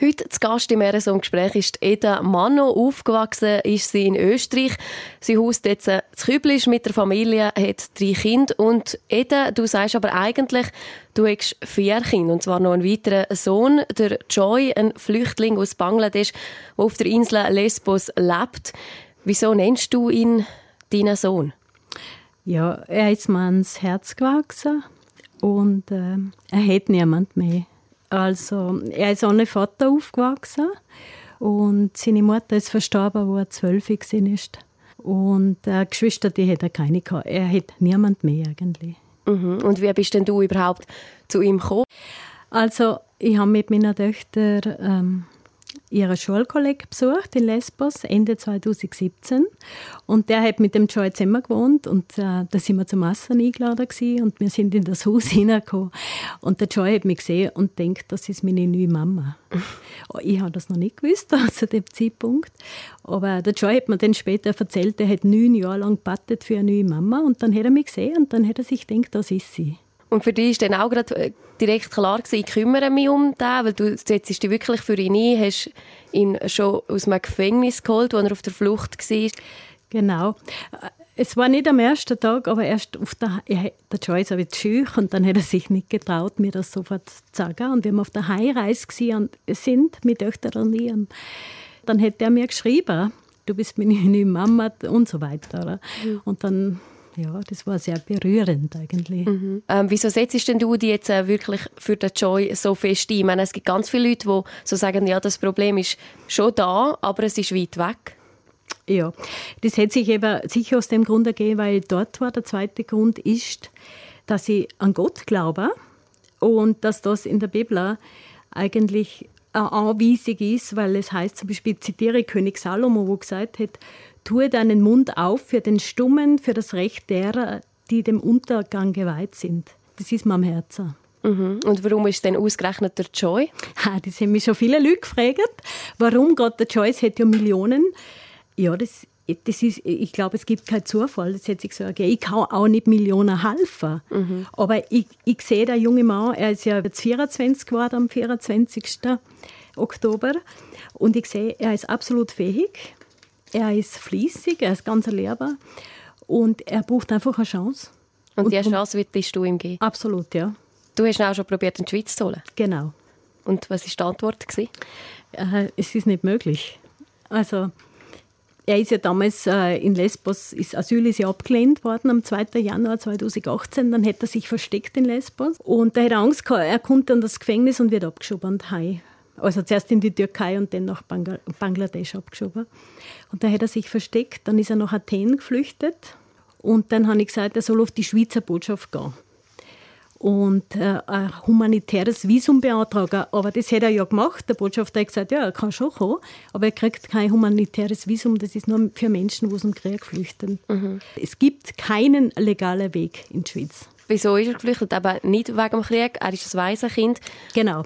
Heute zu Gast im RSO Gespräch ist Eda Manno. Aufgewachsen ist sie in Österreich. Sie haust jetzt in Küblisch mit der Familie, hat drei Kinder. Und Eda, du sagst aber eigentlich, du hast vier Kinder. Und zwar noch einen weiteren Sohn, der Joy, ein Flüchtling aus Bangladesch, der auf der Insel Lesbos lebt. Wieso nennst du ihn deinen Sohn? Ja, er ist mir ans Herz gewachsen und äh, er hat niemand mehr. Also, er ist ohne Vater aufgewachsen und seine Mutter ist verstorben, als er zwölf war. Und äh, Geschwister, die hat er keine gehabt. Er hat niemand mehr eigentlich. Mhm. Und wie bist denn du überhaupt zu ihm gekommen? Also, ich habe mit meiner Tochter ähm, ihre Schulkollegen besucht in Lesbos Ende 2017 und der hat mit dem Joy zusammen gewohnt und äh, da sind wir zum Essen eingeladen gewesen, und wir sind in das Haus hineingekommen und der Joy hat mich gesehen und denkt, das ist meine neue Mama. ich habe das noch nicht gewusst zu dem Zeitpunkt, aber der Joy hat mir dann später erzählt, er hat neun Jahre lang gebattet für eine neue Mama und dann hat er mich gesehen und dann hat er sich gedacht, das ist sie. Und für dich war dann auch gerade äh, direkt klar gewesen, ich kümmere mich um den, weil du setzt dich wirklich für ihn ein, hast ihn schon aus einem Gefängnis geholt, wo er auf der Flucht war. Genau. Es war nicht am ersten Tag, aber erst auf der, der Joyce war scheu und dann hat er sich nicht getraut, mir das sofort zu sagen. Und wenn wir auf der Heimreise sind mit Töchter und ihm, dann hat er mir geschrieben, du bist meine neue Mama und so weiter. Und dann ja, das war sehr berührend eigentlich. Mhm. Ähm, wieso setzt denn du dich jetzt äh, wirklich für den Joy so fest ein? Ich meine, es gibt ganz viele Leute, die so sagen, ja, das Problem ist schon da, aber es ist weit weg. Ja, das hätte sich eben sicher aus dem Grund ergeben, weil dort war der zweite Grund ist, dass ich an Gott glaube und dass das in der Bibel eigentlich eine Anweisung ist, weil es heißt zum Beispiel, zitiere König Salomo, wo gesagt hat, Tue deinen Mund auf für den Stummen, für das Recht derer, die dem Untergang geweiht sind. Das ist mir am Herzen. Mhm. Und warum ist denn ausgerechnet der Joy? Ha, das haben mich schon viele Leute gefragt. Warum gerade der Joy? Es hat ja Millionen. Ja, das, das ist, ich glaube, es gibt keinen Zufall. Das hätte ich gesagt. Ich kann auch nicht Millionen helfen. Mhm. Aber ich, ich sehe, der junge Mann, er ist ja jetzt 24 geworden am 24. Oktober. Und ich sehe, er ist absolut fähig. Er ist fließig, er ist ganz erlernbar und er braucht einfach eine Chance. Und, und diese Chance würdest du ihm geben? Absolut, ja. Du hast ihn auch schon probiert, in die Schweiz zu holen? Genau. Und was war die Antwort? Äh, es ist nicht möglich. Also, er ist ja damals äh, in Lesbos, ist Asyl ist ja abgelehnt worden am 2. Januar 2018. Dann hat er sich versteckt in Lesbos. Und da hat er Angst gehabt, er kommt in das Gefängnis und wird abgeschoben und heim. Also zuerst in die Türkei und dann nach Bangladesch abgeschoben. Und da hat er sich versteckt. Dann ist er nach Athen geflüchtet. Und dann habe ich gesagt, er soll auf die Schweizer Botschaft gehen. Und äh, ein humanitäres Visum beantragen. Aber das hat er ja gemacht. Der Botschafter hat gesagt, ja, er kann schon kommen, aber er kriegt kein humanitäres Visum. Das ist nur für Menschen, die aus dem Krieg flüchten. Mhm. Es gibt keinen legalen Weg in die Schweiz. Wieso ist er geflüchtet? Aber nicht wegen dem Krieg. Er ist ein Waisenkind. Genau.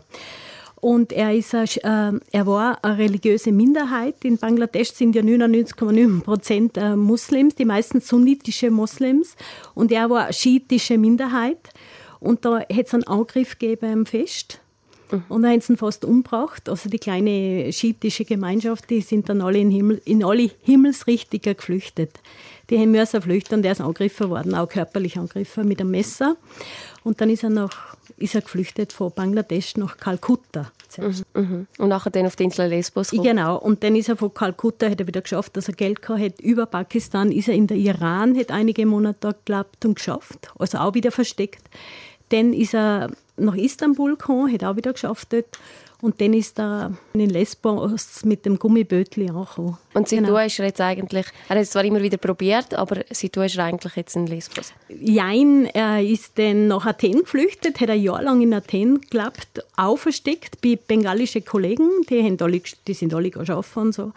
Und er, ist, äh, er war eine religiöse Minderheit. In Bangladesch sind ja 99,9 Prozent äh, Muslims, die meisten sunnitische Muslims. Und er war eine schiitische Minderheit. Und da hat es einen Angriff gegeben am Fest. Mhm. Und haben sie fast umgebracht. Also die kleine schiitische Gemeinschaft, die sind dann alle in, Himmel, in alle Himmelsrichtungen geflüchtet. Die haben müssen flüchten und er ist angegriffen worden, auch körperlich angegriffen mit einem Messer. Und dann ist er nach ist er geflüchtet von Bangladesch nach Kalkutta. Mhm, mhm. Und nachher dann auf die Insel Lesbos gekommen. Genau, und dann ist er von Kalkutta, hat er wieder geschafft, dass er Geld gehabt hat. Über Pakistan ist er in der Iran, hat einige Monate dort gelebt und geschafft, also auch wieder versteckt. Dann ist er nach Istanbul gekommen, hat auch wieder geschafft dort. Und dann ist er in Lesbos mit dem Gummibötli angekommen. Und seitdem genau. ist er jetzt eigentlich, er hat es zwar immer wieder probiert, aber seitdem ist er eigentlich jetzt in Lesbos? Jein, er ist dann nach Athen geflüchtet, hat ein Jahr lang in Athen gelebt, auch versteckt bei bengalischen Kollegen, die, haben alle, die sind alle arbeiten und so.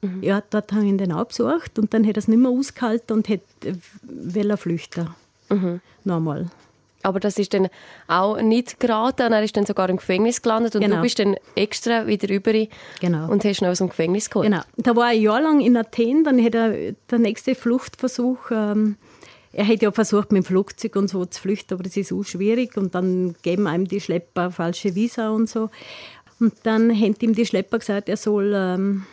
Mhm. Ja, dort haben ihn dann auch besucht und dann hat er es nicht mehr ausgehalten und hat äh, flüchten. Mhm. Nochmal. Aber das ist dann auch nicht geraten. Er ist dann sogar im Gefängnis gelandet und genau. du bist dann extra wieder rüber genau. und hast ihn aus dem Gefängnis geholt. Genau. Da war er ein Jahr lang in Athen, dann hat er der nächste Fluchtversuch. Ähm, er hat ja versucht, mit dem Flugzeug und so zu flüchten, aber das ist auch schwierig und dann geben einem die Schlepper falsche Visa und so. Und dann haben ihm die Schlepper gesagt, er soll ähm,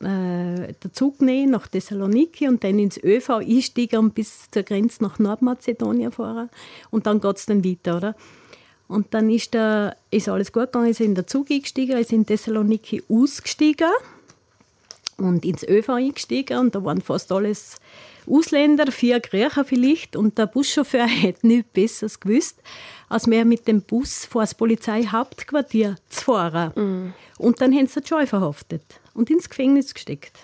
äh, den Zug nehmen nach Thessaloniki und dann ins ÖV einsteigen und bis zur Grenze nach Nordmazedonien fahren. Und dann geht es dann weiter, oder? Und dann ist, der, ist alles gut gegangen, ist in den Zug eingestiegen, ist in Thessaloniki ausgestiegen und ins ÖV eingestiegen und da waren fast alles Ausländer, vier Griechen vielleicht und der Buschauffeur hätte nichts Besseres gewusst, als mehr mit dem Bus vor das Polizeihauptquartier zu fahren. Mm. Und dann haben sie Joy verhaftet und ins Gefängnis gesteckt.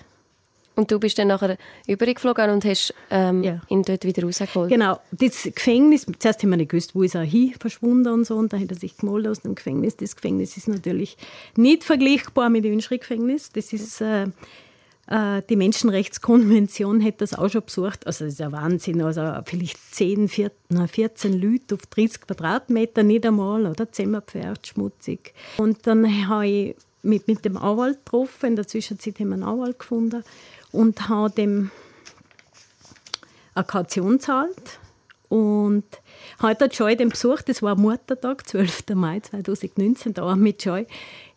Und du bist dann nachher übergeflogen und hast ähm, ja. ihn dort wieder rausgeholt? Genau. Das Gefängnis, zuerst haben wir nicht gewusst, wo ist er hin verschwunden und so. Und dann hat er sich gemeldet aus dem Gefängnis. Das Gefängnis ist natürlich nicht vergleichbar mit dem Gefängnis. Das ist... Äh, die Menschenrechtskonvention hätte das auch schon besucht. Also das ist ja Wahnsinn. Also vielleicht 10, 14, Leute auf 30 Quadratmeter, nicht einmal, oder? Zimmerpferd, schmutzig. Und dann habe ich mit, mit dem Anwalt getroffen. In der Zwischenzeit haben wir einen Anwalt gefunden und habe dem eine Kaution gezahlt. Und heute hat Joy den besucht, das war Muttertag, 12. Mai 2019, da mit Joy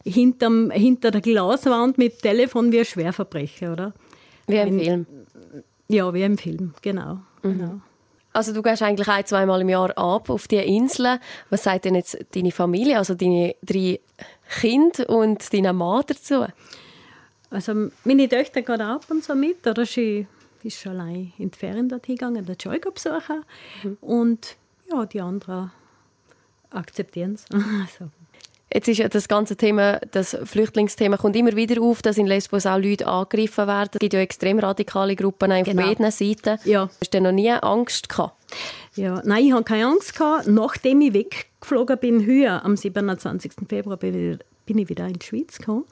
hinterm, hinter der Glaswand mit Telefon wie ein Schwerverbrecher, oder? Wie im Film. Ja, wie im Film, genau. Mhm. genau. Also du gehst eigentlich ein, zweimal im Jahr ab auf die Inseln. Was sagt denn jetzt deine Familie, also deine drei Kinder und deine Mann dazu? Also meine Töchter gehen ab und so mit, oder sie ist schon allein in die Ferien dort hingegangen, der Joy besuchen. Mhm. Und ja, die anderen akzeptieren es. Also, Jetzt ist ja das ganze Thema, das Flüchtlingsthema kommt immer wieder auf, dass in Lesbos auch Leute angegriffen werden. Es gibt ja extrem radikale Gruppen auf genau. beiden Seiten. Ja. Hast du noch nie Angst gehabt? Ja, nein, ich habe keine Angst gehabt. Nachdem ich weggeflogen bin, höher, am 27. Februar bin ich wieder in die Schweiz gekommen,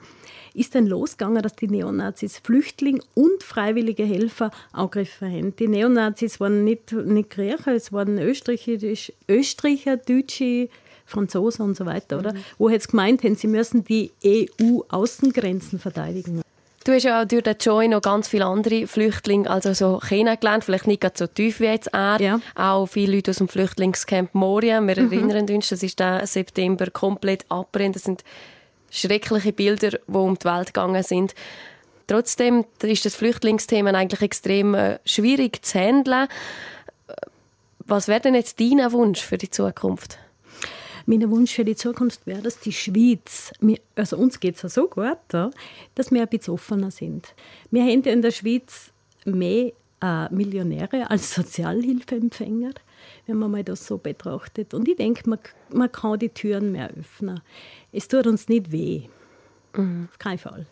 ist dann losgegangen, dass die Neonazis Flüchtlinge und freiwillige Helfer angegriffen haben. Die Neonazis waren nicht, nicht Griechen, es waren Österreicher, Österreicher Deutsche, Franzosen und so weiter, oder? Mhm. Wo jetzt gemeint haben, sie müssen die EU-Außengrenzen verteidigen. Du hast ja auch durch den Joy noch ganz viele andere Flüchtlinge also so kennengelernt, vielleicht nicht ganz so tief wie jetzt er. Ja. Auch viele Leute aus dem Flüchtlingscamp Moria. Wir mhm. erinnern uns, das ist der September komplett abbrennt. Das sind schreckliche Bilder, die um die Welt gegangen sind. Trotzdem ist das Flüchtlingsthema eigentlich extrem äh, schwierig zu handeln. Was wäre denn jetzt dein Wunsch für die Zukunft? Mein Wunsch für die Zukunft wäre, dass die Schweiz, also uns geht es ja so gut, dass wir ein bisschen offener sind. Wir haben in der Schweiz mehr äh, Millionäre als Sozialhilfeempfänger, wenn man mal das so betrachtet. Und ich denke, man, man kann die Türen mehr öffnen. Es tut uns nicht weh. Mhm. Auf keinen Fall.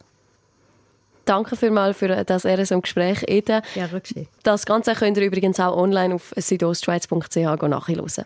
Danke vielmals für das RSM Gespräch, Eda. Ja, geschehen. Das Ganze könnt ihr übrigens auch online auf südostschweiz.ch nachhören.